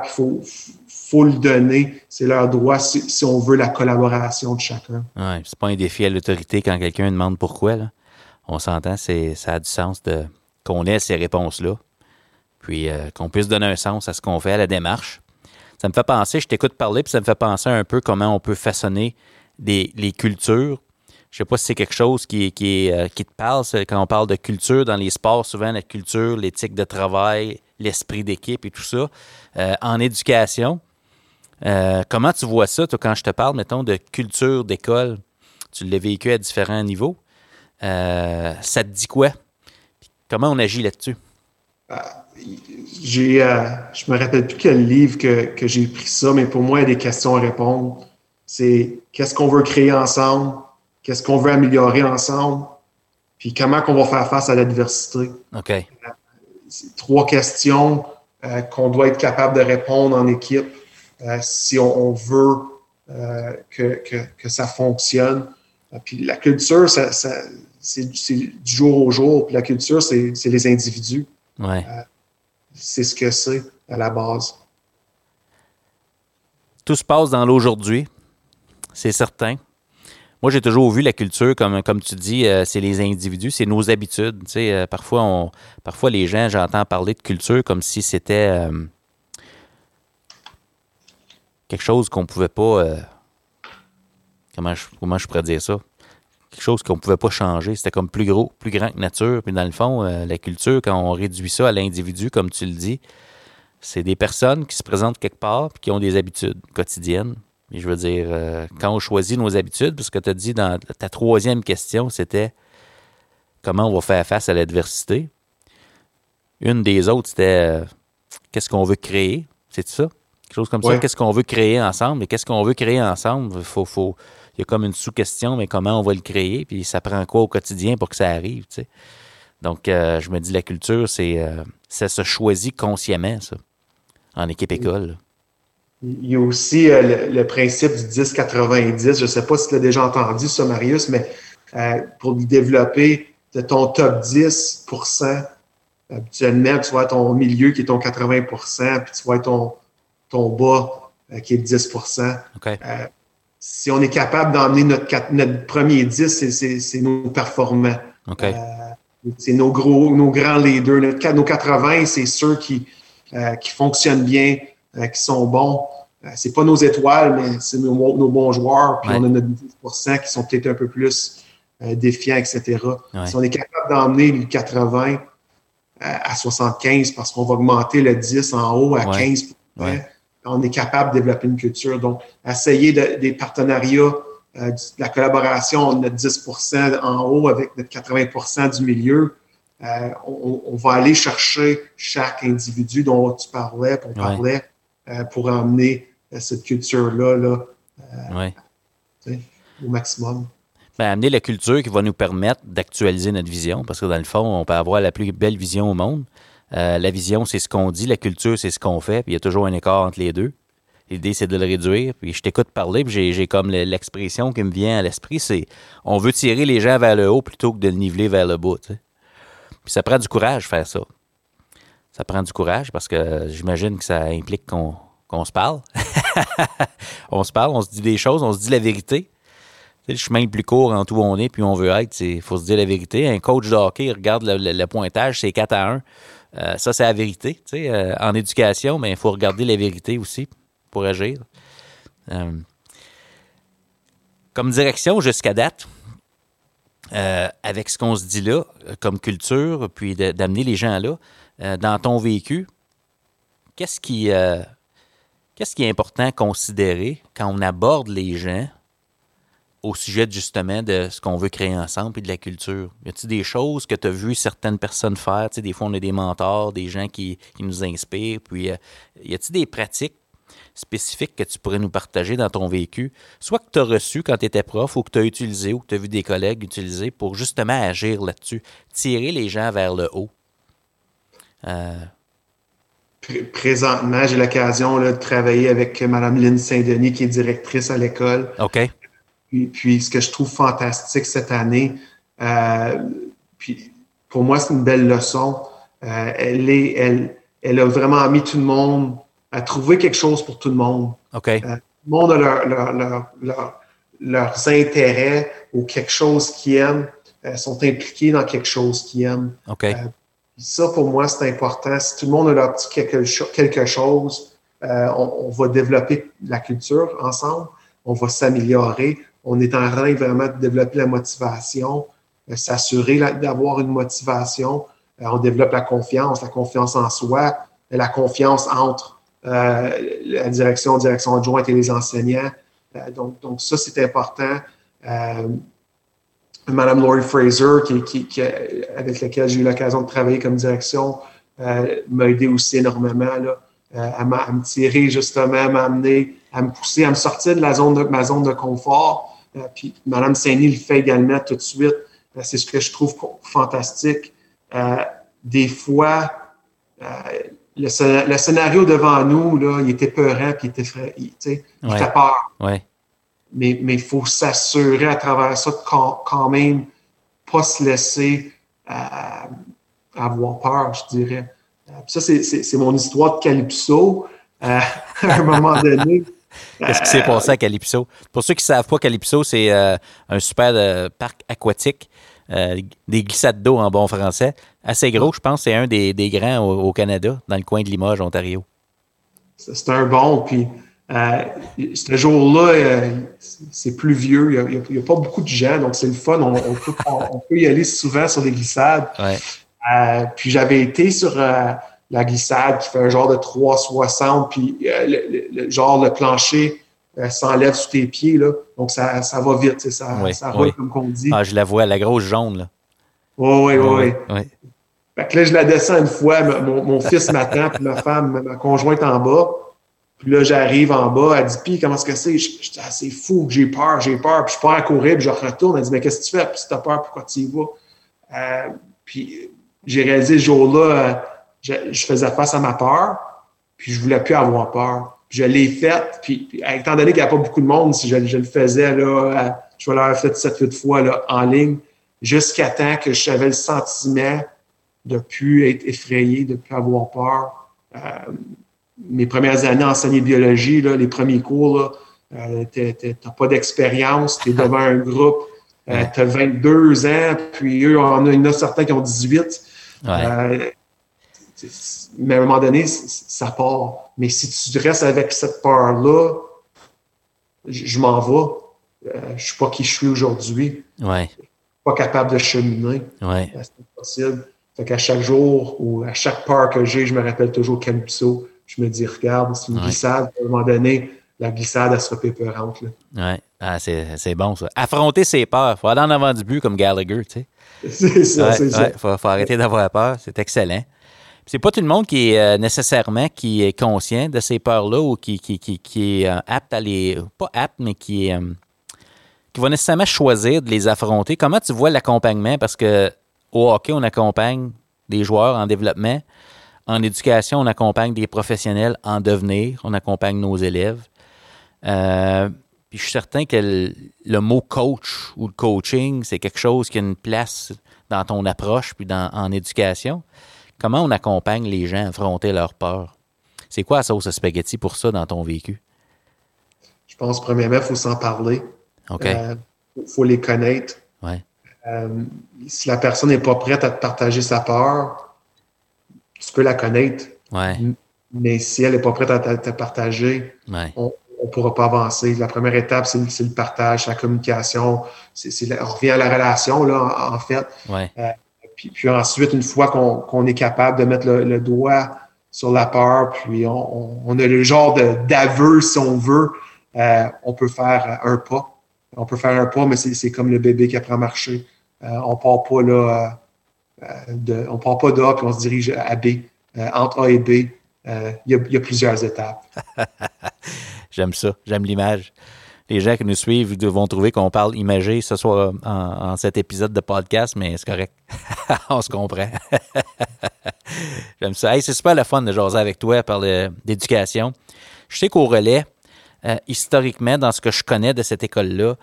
Il faut, faut le donner. C'est leur droit si, on veut la collaboration de chacun. Oui, c'est pas un défi à l'autorité quand quelqu'un demande pourquoi. Là. On s'entend, ça a du sens de, qu'on ait ces réponses-là. Puis euh, qu'on puisse donner un sens à ce qu'on fait, à la démarche. Ça me fait penser, je t'écoute parler, puis ça me fait penser un peu comment on peut façonner les cultures. Je sais pas si c'est quelque chose qui, euh, te parle, quand on parle de culture dans les sports, souvent la culture, l'éthique de travail, l'esprit d'équipe et tout ça. Euh, en éducation, comment tu vois ça, toi, quand je te parle, mettons, de culture d'école? Tu l'as vécu à différents niveaux. Ça te dit quoi? comment on agit là-dessus? Ah, j'ai, euh, je me rappelle plus quel livre que, j'ai pris ça, mais pour moi, il y a des questions à répondre. C'est qu'est-ce qu'on veut créer ensemble? Qu'est-ce qu'on veut améliorer ensemble? Puis comment qu'on va faire face à l'adversité? OK. trois questions qu'on doit être capable de répondre en équipe. Euh, si on, veut euh, que, que, ça fonctionne. Euh, puis la culture, ça, c'est du jour au jour. Puis la culture, c'est les individus. Ouais. C'est ce que c'est à la base. Tout se passe dans l'aujourd'hui, c'est certain. Moi, j'ai toujours vu la culture, comme, comme tu dis, c'est les individus, c'est nos habitudes. Tu sais, parfois, on, parfois, les gens, j'entends parler de culture comme si c'était quelque chose qu'on pouvait pas. Euh, comment, je, comment je pourrais dire ça? Quelque chose qu'on pouvait pas changer. C'était comme plus gros, plus grand que nature. Puis dans le fond, euh, la culture, quand on réduit ça à l'individu, comme tu le dis, c'est des personnes qui se présentent quelque part et qui ont des habitudes quotidiennes. Et je veux dire, euh, quand on choisit nos habitudes, parce que tu as dit dans ta troisième question, c'était comment on va faire face à l'adversité. Une des autres, c'était qu'est-ce qu'on veut créer? C'est ça? Quelque chose comme ça. Qu'est-ce qu'on veut créer ensemble? Et qu'est-ce qu'on veut créer ensemble? Faut, faut, il y a comme une sous-question, mais comment on va le créer? Puis ça prend quoi au quotidien pour que ça arrive? Tu sais? Donc, euh, je me dis, la culture, c'est euh, ça se choisit consciemment, ça, en équipe école. Il y a aussi euh, le, principe du 10-90. Je ne sais pas si tu l'as déjà entendu, ça, Marius, mais pour développer de ton top 10% habituellement, tu vois ton milieu qui est ton 80% puis tu vois ton, ton bas qui est 10 euh, Si on est capable d'emmener notre, notre premier 10, c'est nos performants. Euh, c'est nos gros, nos grands leaders. nos 80, c'est ceux qui, qui fonctionnent bien, qui sont bons. c'est pas nos étoiles, mais c'est nos, bons joueurs. Puis on a notre 10% qui sont peut-être un peu plus défiants, etc. Si on est capable d'emmener le 80 à 75 parce qu'on va augmenter le 10 en haut à 15 on est capable de développer une culture. Donc, essayer des partenariats, euh, de la collaboration, notre 10% en haut avec notre 80% du milieu. Euh, on, va aller chercher chaque individu dont tu parlais, qu'on parlait, euh, pour emmener cette culture-là là, au maximum. Ben, amener la culture qui va nous permettre d'actualiser notre vision, parce que dans le fond, on peut avoir la plus belle vision au monde, euh, la vision, c'est ce qu'on dit, la culture, c'est ce qu'on fait, puis il y a toujours un écart entre les deux. L'idée, c'est de le réduire. Puis je t'écoute parler, puis j'ai comme l'expression qui me vient à l'esprit, c'est on veut tirer les gens vers le haut plutôt que de le niveler vers le bas. Puis ça prend du courage faire ça. Ça prend du courage parce que j'imagine que ça implique qu'on se parle. [LAUGHS] on se parle, on se dit des choses, on se dit la vérité. C'est le chemin le plus court en tout où on est, puis on veut être, il faut se dire la vérité. Un coach de hockey regarde le, le pointage, c'est 4 à 1. Euh, ça, c'est la vérité. Euh, en éducation, mais il faut regarder la vérité aussi pour agir. Euh, comme direction jusqu'à date, avec ce qu'on se dit là, comme culture, puis d'amener les gens là, dans ton vécu, qu'est-ce qui, qu'est-ce qui est important à considérer quand on aborde les gens au sujet justement de ce qu'on veut créer ensemble et de la culture? Y a-t-il des choses que tu as vu certaines personnes faire? Tu sais, des fois, on a des mentors, des gens qui, nous inspirent. Puis, euh, y a-t-il des pratiques spécifiques que tu pourrais nous partager dans ton vécu, soit que tu as reçu quand tu étais prof ou que tu as utilisé ou que tu as vu des collègues utiliser pour justement agir là-dessus, tirer les gens vers le haut? Euh, présentement, j'ai l'occasion de travailler avec Mme Lynne Saint-Denis, qui est directrice à l'école. OK. Puis, ce que je trouve fantastique cette année, euh, puis pour moi, c'est une belle leçon. Euh, elle, est, elle, elle a vraiment mis tout le monde à trouver quelque chose pour tout le monde. OK. Euh, tout le monde a leur, leurs intérêts ou quelque chose qu'ils aiment, sont impliqués dans quelque chose qu'ils aiment. OK. ça, pour moi, c'est important. Si tout le monde a leur petit quelque, quelque chose, on, on, va développer la culture ensemble, on va s'améliorer, on est en train vraiment de développer la motivation, euh, s'assurer d'avoir une motivation. Euh, on développe la confiance, la confiance en soi, la confiance entre euh, la direction, direction adjointe et les enseignants. donc, donc, ça, c'est important. Madame Laurie Fraser, avec laquelle j'ai eu l'occasion de travailler comme direction, m'a aidé aussi énormément là, à, me tirer justement, à m'amener, à me pousser, à me sortir de la zone de ma zone de confort euh, puis Mme Saini le fait également tout de suite. Euh, c'est ce que je trouve fantastique. Euh, des fois, le, scénario devant nous, là, il était peurant, puis il était, il, il fait peur. Mais il faut s'assurer à travers ça de quand, même pas se laisser avoir peur, je dirais. ça, c'est mon histoire de Calypso. [LAUGHS] à un moment donné, [LAUGHS] Qu'est-ce qui s'est passé à Calypso? Pour ceux qui ne savent pas, Calypso, c'est euh, un super euh, parc aquatique, euh, des glissades d'eau en bon français. Assez gros, je pense, c'est un des, grands au, Canada, dans le coin de Limoges, Ontario. C'est un bon, puis ce jour-là, c'est plus vieux, il n'y a, pas beaucoup de gens, donc c'est le fun, on, peut, y aller souvent sur des glissades. puis j'avais été sur la glissade qui fait un genre de 360, puis euh, le, genre le plancher euh, s'enlève sous tes pieds, là. Donc ça, ça va vite, ça, ça roule comme qu'on dit. Ah, je la vois, la grosse jaune, là. Oui, oui, oui. Fait que là, je la descends une fois, mon, fils m'attend, puis ma femme, ma conjointe en bas. Puis là, j'arrive en bas, elle dit, puis comment est-ce que c'est? Je, dis, ah, c'est fou, j'ai peur, j'ai peur. Puis je pars à courir, puis je retourne. Elle dit, mais qu'est-ce que tu fais? Puis si t'as peur, pourquoi tu y vas? Euh, puis j'ai réalisé ce jour-là, je, faisais face à ma peur, puis je voulais plus avoir peur. je l'ai faite, puis, étant donné qu'il n'y a pas beaucoup de monde, si je, le faisais, là, je vais l'avoir fait 7-8 fois là, en ligne, jusqu'à temps que j'avais le sentiment de ne plus être effrayé, de ne plus avoir peur. Euh, mes premières années à enseigner biologie, là, les premiers cours, euh, tu n'as pas d'expérience, tu es [LAUGHS] devant un groupe, euh, tu as 22 ans, puis eux, on a, il y en a certains qui ont 18. Ouais mais à un moment donné, ça part. Mais si tu restes avec cette peur-là, je, m'en vais. Euh, je ne suis pas qui je suis aujourd'hui. Ouais. Pas capable de cheminer. Ouais. Euh, c'est possible. Fait qu'à chaque jour ou à chaque peur que j'ai, je me rappelle toujours Calypso. Je me dis, regarde, c'est une glissade. À un moment donné, la glissade, elle sera pépeurante. Oui, ah, c'est bon ça. Affronter ses peurs. Il faut aller en avant du but comme Gallagher, tu sais. [LAUGHS] C'est ça, c'est ça. Il faut, faut, arrêter d'avoir peur. C'est excellent c'est pas tout le monde qui est euh, nécessairement qui est conscient de ces peurs-là ou qui, qui, qui, est euh, apte à les. Pas apte, mais qui est. Euh, qui va nécessairement choisir de les affronter. Comment tu vois l'accompagnement? Parce que au hockey, on accompagne des joueurs en développement. En éducation, on accompagne des professionnels en devenir. On accompagne nos élèves. puis je suis certain que le, le, mot coach ou le coaching, c'est quelque chose qui a une place dans ton approche puis dans, en éducation. Comment on accompagne les gens à affronter leur peur? C'est quoi la sauce à spaghetti pour ça dans ton vécu? Je pense, premièrement, il faut s'en parler. OK. Il euh, faut les connaître. Ouais. Euh, si la personne n'est pas prête à te partager sa peur, tu peux la connaître. Ouais. Mais si elle n'est pas prête à te, partager, on ne pourra pas avancer. La première étape, c'est le partage, la communication. on revient à la relation, là, en, fait. Ouais. Euh, puis, ensuite, une fois qu'on est capable de mettre le, doigt sur la peur, puis on, a le genre d'aveu, si on veut. on peut faire un pas. On peut faire un pas, mais c'est comme le bébé qui apprend à marcher. on part pas là, de, on part pas d'A puis on se dirige à B. entre A et B, il y, a plusieurs étapes. [LAUGHS] J'aime ça, j'aime l'image les gens qui nous suivent vont trouver qu'on parle imagé ce soir en, cet épisode de podcast, mais c'est correct. [LAUGHS] On se comprend. [LAUGHS] J'aime ça. c'est super le fun de jaser avec toi, parler d'éducation. Je sais qu'au relais, euh, historiquement, dans ce que je connais de cette école-là,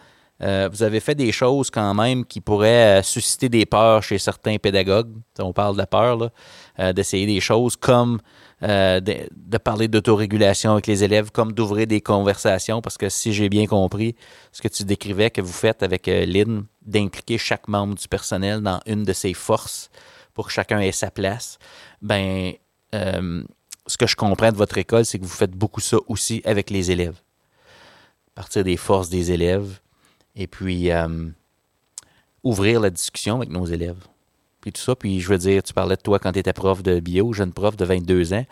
euh, vous avez fait des choses quand même qui pourraient euh, susciter des peurs chez certains pédagogues. On parle de la peur, d'essayer des choses comme euh, de, parler d'autorégulation avec les élèves, comme d'ouvrir des conversations, parce que si j'ai bien compris ce que tu décrivais que vous faites avec euh, Lynn, d'impliquer chaque membre du personnel dans une de ses forces pour que chacun ait sa place, ben, euh, ce que je comprends de votre école, c'est que vous faites beaucoup ça aussi avec les élèves. Partir des forces des élèves et puis ouvrir la discussion avec nos élèves puis tout ça. Puis je veux dire, tu parlais de toi quand tu étais prof de bio, jeune prof de 22 ans.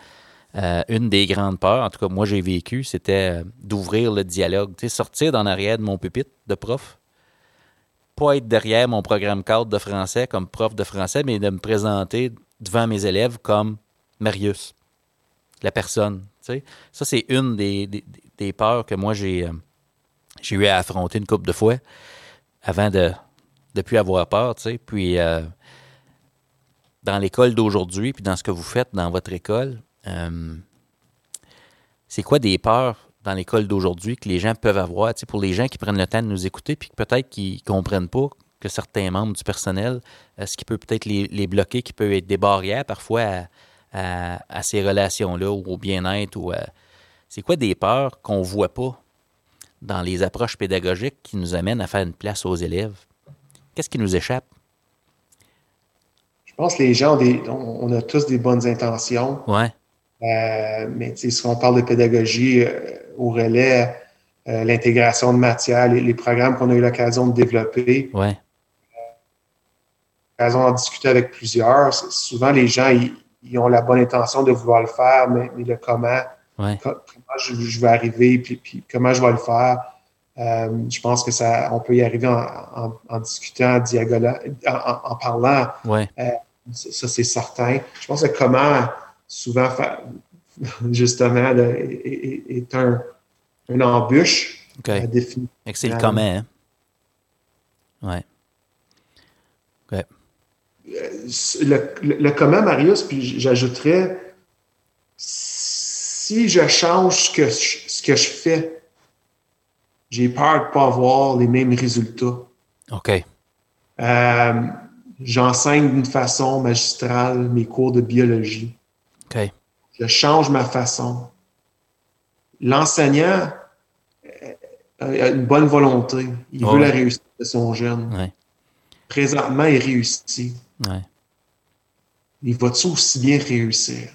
Euh, une des grandes peurs, en tout cas moi j'ai vécu, c'était euh, d'ouvrir le dialogue, tu sortir d'en arrière de mon pupitre de prof, pas être derrière mon programme cadre de français comme prof de français, mais de me présenter devant mes élèves comme Marius, la personne. Tu. Ça, c'est une des, des, peurs que moi j'ai euh, j'ai eu à affronter une couple de fois avant de ne plus avoir peur. Tu. Puis dans l'école d'aujourd'hui, puis dans ce que vous faites dans votre école, euh, c'est quoi des peurs dans l'école d'aujourd'hui que les gens peuvent avoir, pour les gens qui prennent le temps de nous écouter, puis peut-être qu'ils ne comprennent pas que certains membres du personnel, euh, ce qui peut peut-être les, bloquer, qui peut être des barrières parfois à, ces relations-là ou au bien-être. ou C'est quoi des peurs qu'on ne voit pas dans les approches pédagogiques qui nous amènent à faire une place aux élèves? Qu'est-ce qui nous échappe? Je pense que les gens, on, a tous des bonnes intentions. Ouais. Euh, mais si on parle de pédagogie euh, au relais, euh, l'intégration de matière, les, programmes qu'on a eu l'occasion de développer, ouais. l'occasion d'en discuter avec plusieurs. Souvent, les gens, ils, ont la bonne intention de vouloir le faire, mais, le comment, comment je, vais arriver, puis, comment je vais le faire. je pense que ça, on peut y arriver en, discutant, en, en, parlant. Ouais. Ça, c'est certain. Je pense que comment souvent faire, [LAUGHS] justement, est, un, une embûche à définir. C'est le comment, hein? Ouais. Ouais. Le, le, comment, Marius, puis j'ajouterais, si je change ce que, ce que je fais, j'ai peur de ne pas avoir les mêmes résultats. OK. Euh, j'enseigne d'une façon magistrale mes cours de biologie. OK. Je change ma façon. L'enseignant a une bonne volonté. Il veut la réussite de son jeune. Présentement, il réussit. Il va-tu aussi bien réussir?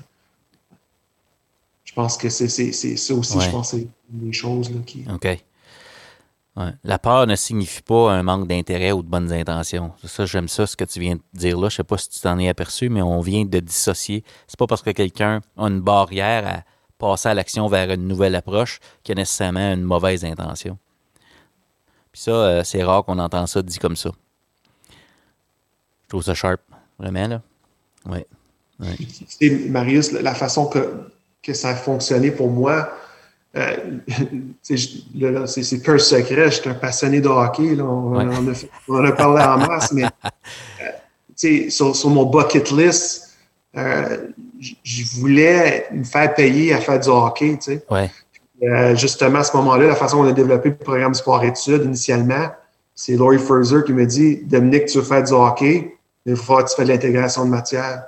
Je pense que c'est ça aussi, je pense, c'est les choses là, qui. OK. La peur ne signifie pas un manque d'intérêt ou de bonnes intentions. Ça, j'aime ça, ce que tu viens de dire là. Je sais pas si tu t'en es aperçu, mais on vient de dissocier. C'est pas parce que quelqu'un a une barrière à passer à l'action vers une nouvelle approche qu'il a nécessairement une mauvaise intention. Puis ça, euh, c'est rare qu'on entend ça dit comme ça. Je trouve ça sharp, vraiment, là. Oui. Ouais. [LAUGHS] Marius, la façon que, que ça a fonctionné pour moi, euh, [LAUGHS] c'est peu secret, je suis un passionné de hockey. Là. On, en a, parlé en masse, mais [LAUGHS] euh, sur, sur, mon bucket list, euh, je voulais me faire payer à faire du hockey. Ouais. Justement, à ce moment-là, la façon dont on a développé le programme sport-études initialement, c'est Laurie Furzer qui me dit Dominique, tu veux faire du hockey, mais il faut que tu fasses de l'intégration de matière.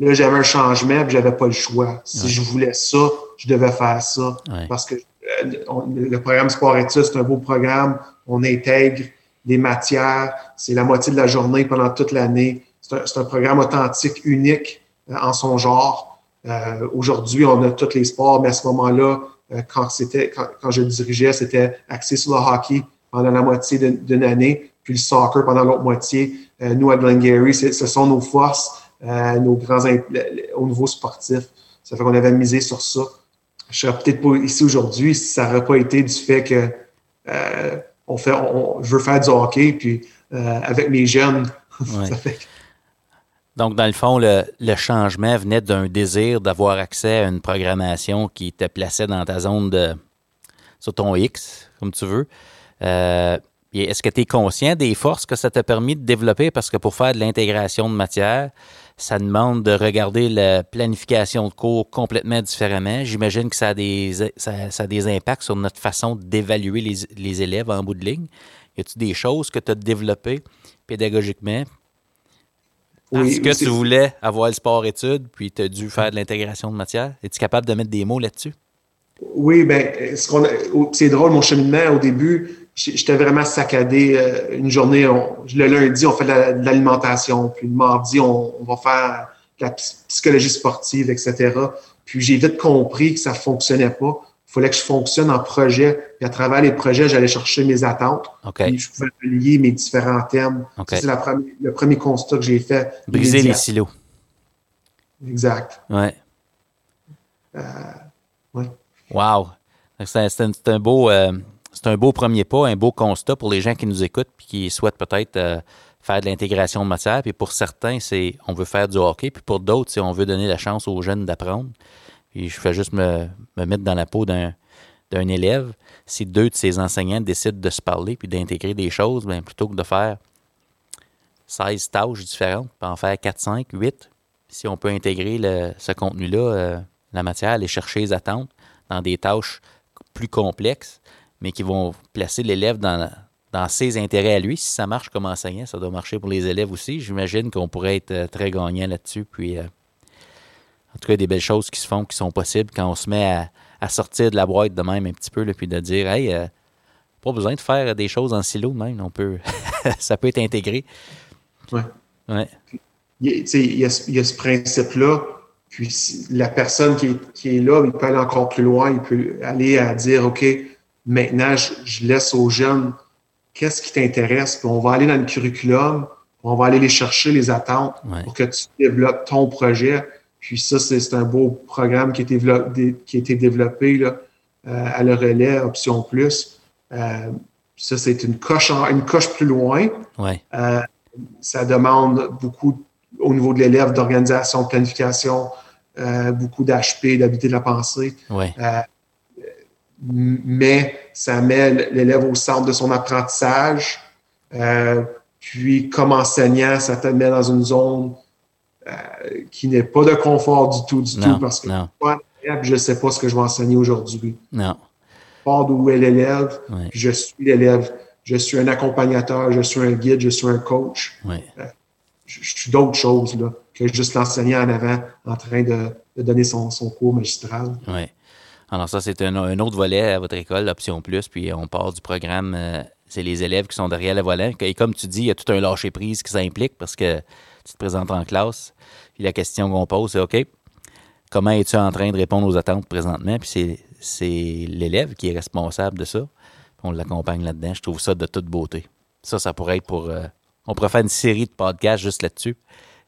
Là, j'avais un changement, puis j'avais pas le choix. Si je voulais ça, je devais faire ça. Parce que euh, le programme sport-études, c'est un beau programme. On intègre des matières. C'est la moitié de la journée pendant toute l'année. C'est un, programme authentique, unique euh, en son genre. Euh, aujourd'hui, on a tous les sports, mais à ce moment-là, quand, c'était, quand, je dirigeais, c'était axé sur le hockey pendant la moitié d'une année, puis le soccer pendant l'autre moitié. nous, à Glengarry, ce sont nos forces. Euh, nos grands au niveau sportif. Ça fait qu'on avait misé sur ça. Je serais peut-être pas ici aujourd'hui si ça n'aurait pas été du fait que on fait, je veux faire du hockey, puis avec mes jeunes, [LAUGHS] ça fait donc, dans le fond, le, changement venait d'un désir d'avoir accès à une programmation qui te plaçait dans ta zone de. sur ton X, comme tu veux. Euh, est-ce que tu es conscient des forces que ça t'a permis de développer? Parce que pour faire de l'intégration de matière, ça demande de regarder la planification de cours complètement différemment. J'imagine que ça a, des, ça, des impacts sur notre façon d'évaluer les, les élèves en bout de ligne. Y a-t-il des choses que tu as développées pédagogiquement? Parce que tu voulais avoir le sport-études, puis tu as dû faire de l'intégration de matière. Es-tu capable de mettre des mots là-dessus? Oui, bien, c'est drôle, mon cheminement, au début, j'étais vraiment saccadé. Euh, une journée, le lundi, on fait de l'alimentation, puis le mardi, on, va faire de la psychologie sportive, etc. Puis j'ai vite compris que ça fonctionnait pas fallait que je fonctionne en projet. Puis à travers les projets, j'allais chercher mes attentes. Puis je pouvais lier mes différents thèmes. C'est le premier constat que j'ai fait. Briser les silos. Exact. Ouais. Euh, ouais. Wow. C'est un, beau, euh, c'est un beau premier pas, un beau constat pour les gens qui nous écoutent et qui souhaitent peut-être euh, faire de l'intégration de matière. Puis pour certains, c'est on veut faire du hockey. Puis pour d'autres, c'est on veut donner la chance aux jeunes d'apprendre. Puis je fais juste me, mettre dans la peau d'un, élève. Si deux de ses enseignants décident de se parler puis d'intégrer des choses, bien, plutôt que de faire 16 tâches différentes, puis en faire 4, 5, 8, si on peut intégrer ce contenu-là, euh, la matière, aller chercher les attentes dans des tâches plus complexes, mais qui vont placer l'élève dans, dans ses intérêts à lui. Si ça marche comme enseignant, ça doit marcher pour les élèves aussi. J'imagine qu'on pourrait être euh, très gagnant là-dessus. Puis, euh, en tout cas, des belles choses qui se font, qui sont possibles quand on se met à, sortir de la boîte de même un petit peu, puis de dire, hey, euh, pas besoin de faire des choses en silo même, on peut, [LAUGHS] ça peut être intégré. Oui. Ouais. Il, y a, ce principe-là, puis la personne qui est, là, il peut aller encore plus loin, il peut aller à dire, OK, maintenant, je, laisse aux jeunes qu'est-ce qui t'intéresse, puis on va aller dans le curriculum, on va aller les chercher, les attentes pour que tu développes ton projet. Puis ça, c'est un beau programme qui a été développé, qui a été développé là, euh, à le relais Option Plus. Euh, ça, c'est une coche, une coche plus loin. Ouais. Euh, ça demande beaucoup au niveau de l'élève d'organisation, de planification, beaucoup d'HP, d'habiter de la pensée. Ouais. Mais ça met l'élève au centre de son apprentissage. puis, comme enseignant, ça te met dans une zone euh, qui n'est pas de confort du tout, du tout, parce que je ne sais pas ce que je vais enseigner aujourd'hui. Non. Pas d'où est l'élève, je suis l'élève, je suis un accompagnateur, je suis un guide, je suis un coach. Euh, je, suis d'autres choses là, que juste l'enseignant en avant en train de, donner son, cours magistral. Oui. Alors ça, c'est un, autre volet à votre école, Option Plus, puis on part du programme, euh, c'est les élèves qui sont derrière le volant. Et comme tu dis, il y a tout un lâcher-prise qui s'implique parce que tu te présentes en classe, puis la question qu'on pose, c'est OK, comment es-tu en train de répondre aux attentes présentement? Puis c'est l'élève qui est responsable de ça. on l'accompagne là-dedans. Je trouve ça de toute beauté. Ça, ça pourrait être pour. Euh, on pourrait faire une série de podcasts juste là-dessus.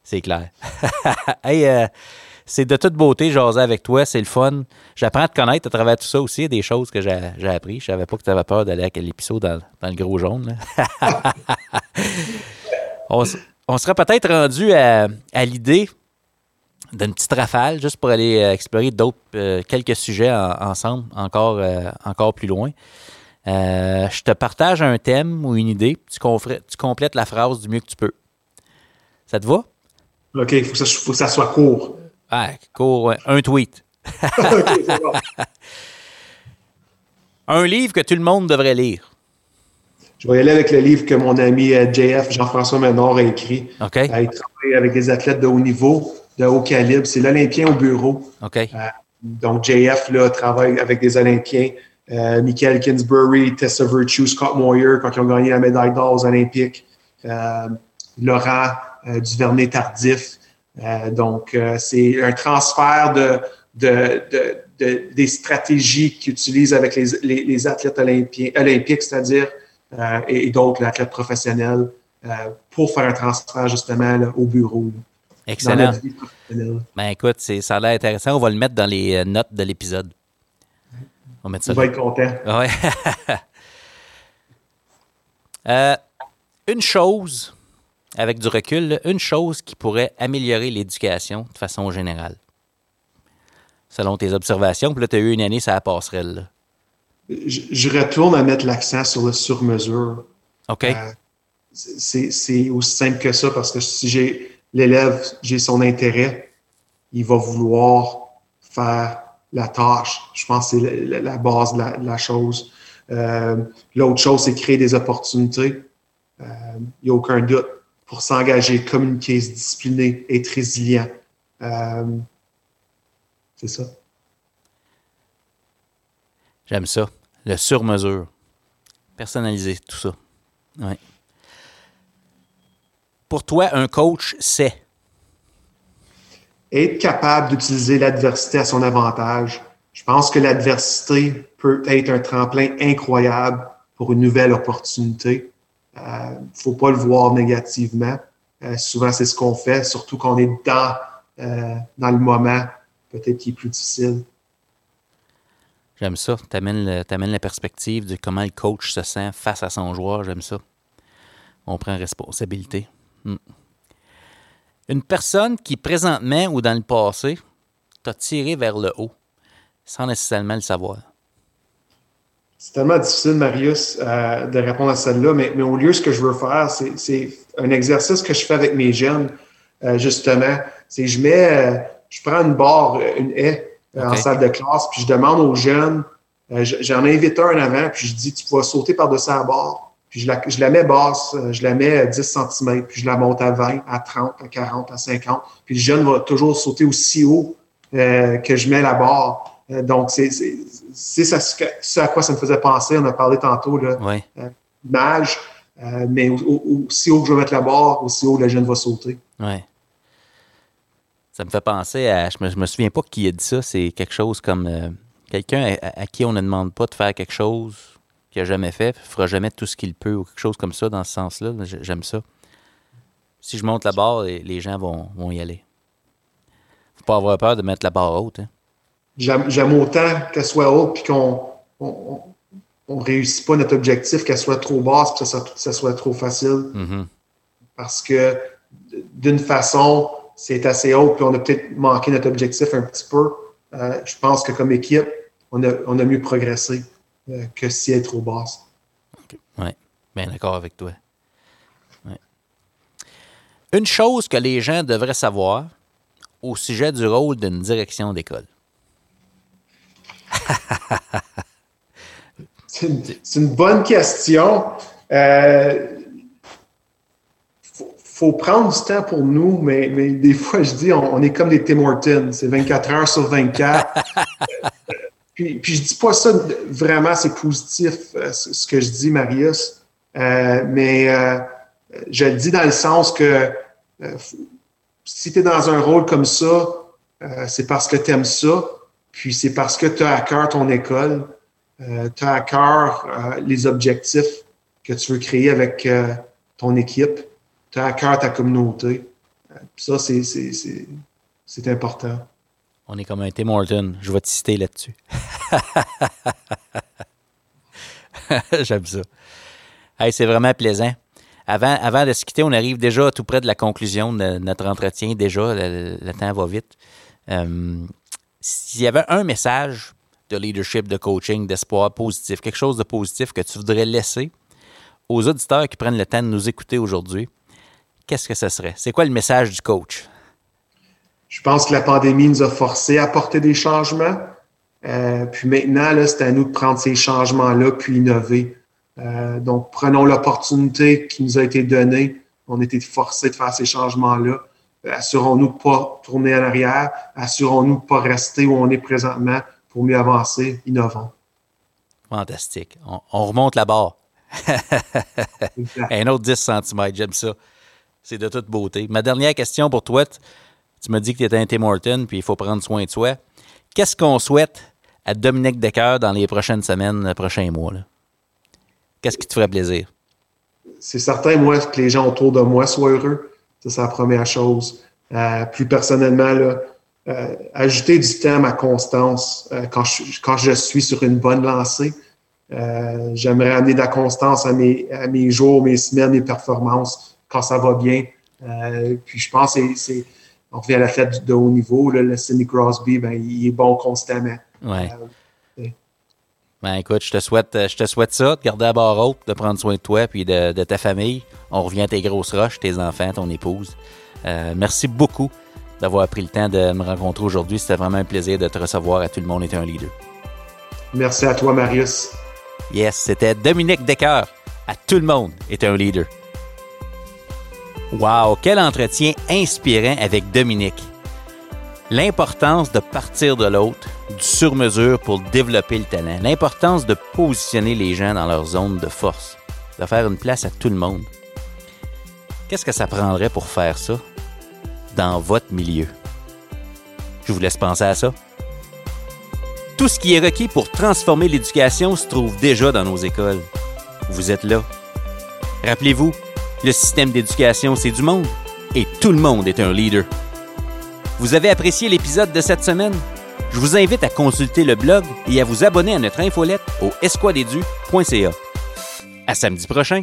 C'est clair. [LAUGHS] hey, euh, c'est de toute beauté, jaser avec toi. C'est le fun. J'apprends à te connaître à travers tout ça aussi. Des choses que j'ai appris. Je savais pas que tu avais peur d'aller à quel épisode dans, le gros jaune. [LAUGHS] on, on serait peut-être rendu à, l'idée d'une petite rafale, juste pour aller euh, explorer d'autres euh, quelques sujets ensemble, encore, euh, encore plus loin. je te partage un thème ou une idée, tu, tu, complètes la phrase du mieux que tu peux. Ça te va? OK, il faut, que ça soit court. Ah, court, Un tweet. [LAUGHS] un livre que tout le monde devrait lire. Je vais y aller avec le livre que mon ami euh, JF, Jean-François Menard, a écrit. OK. Euh, il travaille avec des athlètes de haut niveau, de haut calibre. C'est l'Olympien au bureau. OK. Euh, donc, JF là, travaille avec des Olympiens. Michael Kinsbury, Tessa Virtue, Scott Moyer, quand ils ont gagné la médaille d'or aux Olympiques. Laurent Duvernay-Tardif. Donc, c'est un transfert de, de, de, des stratégies qu'ils utilisent avec les, les, les athlètes olympiens, olympiques, c'est-à-dire euh, et, donc l'athlète professionnel euh, pour faire un transfert justement au bureau. Excellent. Ben écoute, ça a l'air intéressant. On va le mettre dans les notes de l'épisode. On va mettre ça. On va être content. Ouais. [LAUGHS] Euh, une chose, avec du recul, une chose qui pourrait améliorer l'éducation de façon générale, selon tes observations. Puis là, tu as eu une année, ça la passerelle. Je, retourne à mettre l'accent sur le sur-mesure. OK. Euh, c'est aussi simple que ça parce que si j'ai l'élève, j'ai son intérêt, il va vouloir faire la tâche. Je pense que c'est la, base de la chose. Euh, l'autre chose, c'est créer des opportunités. Il euh, n'y a aucun doute pour s'engager, communiquer, se discipliner, être résilient. Euh, c'est ça. J'aime ça. Le sur-mesure. Personnaliser, tout ça. Ouais. Pour toi, un coach, c'est? Être capable d'utiliser l'adversité à son avantage. Je pense que l'adversité peut être un tremplin incroyable pour une nouvelle opportunité. Il euh, ne faut pas le voir négativement. Euh, souvent, c'est ce qu'on fait, surtout quand on est dans, euh, dans le moment, peut-être qui est plus difficile. J'aime ça. Tu amènes, la perspective de comment le coach se sent face à son joueur. J'aime ça. On prend responsabilité. Hmm. Une personne qui, présentement ou dans le passé, t'a tiré vers le haut sans nécessairement le savoir? C'est tellement difficile, Marius, euh, de répondre à celle-là, mais, mais, au lieu, ce que je veux faire, c'est un exercice que je fais avec mes jeunes, euh, justement. C'est je mets, euh, je prends une barre, une haie en salle de classe, puis je demande aux jeunes, j'en invite un en avant, puis je dis, tu vas sauter par-dessus la barre. Puis je la, je la mets basse, je la mets à 10 cm, puis je la monte à 20, à 30, à 40, à 50. Puis le jeune va toujours sauter aussi haut que je mets la barre. Euh, donc, c'est ce à quoi ça me faisait penser. On a parlé tantôt, là, euh, mage, euh, mais aussi haut que je vais mettre la barre, aussi haut le jeune va sauter. Oui. Ça me fait penser à. Je me, me souviens pas qui a dit ça. C'est quelque chose comme quelqu'un à, qui on ne demande pas de faire quelque chose qu'il n'a jamais fait, ne fera jamais tout ce qu'il peut ou quelque chose comme ça dans ce sens-là. J'aime ça. Si je monte la barre, les, gens vont, vont y aller. faut pas avoir peur de mettre la barre haute. Hein j'aime autant qu'elle soit haute puis qu'on on, on, réussit pas notre objectif, qu'elle soit trop basse puis que ça, ça soit trop facile. Mm-hmm. Parce que d'une façon, c'est assez haut puis on a peut-être manqué notre objectif un petit peu. Euh, je pense que comme équipe, on a, on a mieux progressé euh, que si elle est trop basse. Oui, bien d'accord avec toi. Une chose que les gens devraient savoir au sujet du rôle d'une direction d'école. C'est une, bonne question. Euh, faut, prendre du temps pour nous, mais, des fois, je dis, on, est comme des Tim Hortons. C'est 24 heures sur 24. [LAUGHS] puis, puis je dis pas ça vraiment, c'est positif, euh, ce que je dis, Marius. Euh, mais je le dis dans le sens que si tu es dans un rôle comme ça, c'est parce que tu aimes ça. Puis c'est parce que tu as à cœur ton école, euh, tu as à cœur euh, les objectifs que tu veux créer avec euh, ton équipe, tu as à cœur ta communauté. ça, c'est important. On est comme un Tim Horton. Je vais te citer là-dessus. [LAUGHS] J'aime ça. c'est vraiment plaisant. Avant, avant de se quitter, on arrive déjà tout près de la conclusion de notre entretien. Déjà, le, temps va vite s'il y avait un message de leadership, de coaching, d'espoir positif, quelque chose de positif que tu voudrais laisser aux auditeurs qui prennent le temps de nous écouter aujourd'hui, qu'est-ce que ce serait? C'est quoi le message du coach? Je pense que la pandémie nous a forcés à apporter des changements. Euh, puis maintenant, c'est à nous de prendre ces changements-là puis innover. Euh, donc, prenons l'opportunité qui nous a été donnée. On été forcés de faire ces changements-là assurons-nous de ne pas tourner en arrière, assurons-nous de ne pas rester où on est présentement pour mieux avancer, innovons. Fantastique. On, remonte la barre. [LAUGHS] Un autre 10 cm, j'aime ça. C'est de toute beauté. Ma dernière question pour toi, tu m'as dit que tu étais un Tim Horton, puis il faut prendre soin de soi. Qu'est-ce qu'on souhaite à Dominique Decker dans les prochaines semaines, les prochains mois? Qu'est-ce qui te ferait plaisir? C'est certain, moi, que les gens autour de moi soient heureux. Ça, c'est la première chose. plus personnellement, là, ajouter du temps à ma constance quand, je, quand je suis sur une bonne lancée. J'aimerais amener de la constance à mes, à mes jours, mes semaines, mes performances quand ça va bien. puis je pense que c'est on revient à la fête de haut niveau. le Sidney Crosby, ben, il est bon constamment. Ouais. Ben écoute, je te souhaite, euh, je te souhaite ça, de garder la barre haute, de prendre soin de toi puis de, ta famille. On revient à tes grosses roches, tes enfants, ton épouse. Euh, merci beaucoup d'avoir pris le temps de me rencontrer aujourd'hui. C'était vraiment un plaisir de te recevoir à Tout le monde est un leader. Merci à toi, Marius. Yes, c'était Dominique Decker. À Tout le monde est un leader. Wow, quel entretien inspirant avec Dominique. L'importance de partir de l'autre, du sur-mesure pour développer le talent. L'importance de positionner les gens dans leur zone de force. De faire une place à tout le monde. Qu'est-ce que ça prendrait pour faire ça dans votre milieu? Je vous laisse penser à ça. Tout ce qui est requis pour transformer l'éducation se trouve déjà dans nos écoles. Vous êtes là. Rappelez-vous, le système d'éducation, c'est du monde. Et tout le monde est un leader. Vous avez apprécié l'épisode de cette semaine? Je vous invite à consulter le blog et à vous abonner à notre infolette au esquadedu.ca. À samedi prochain!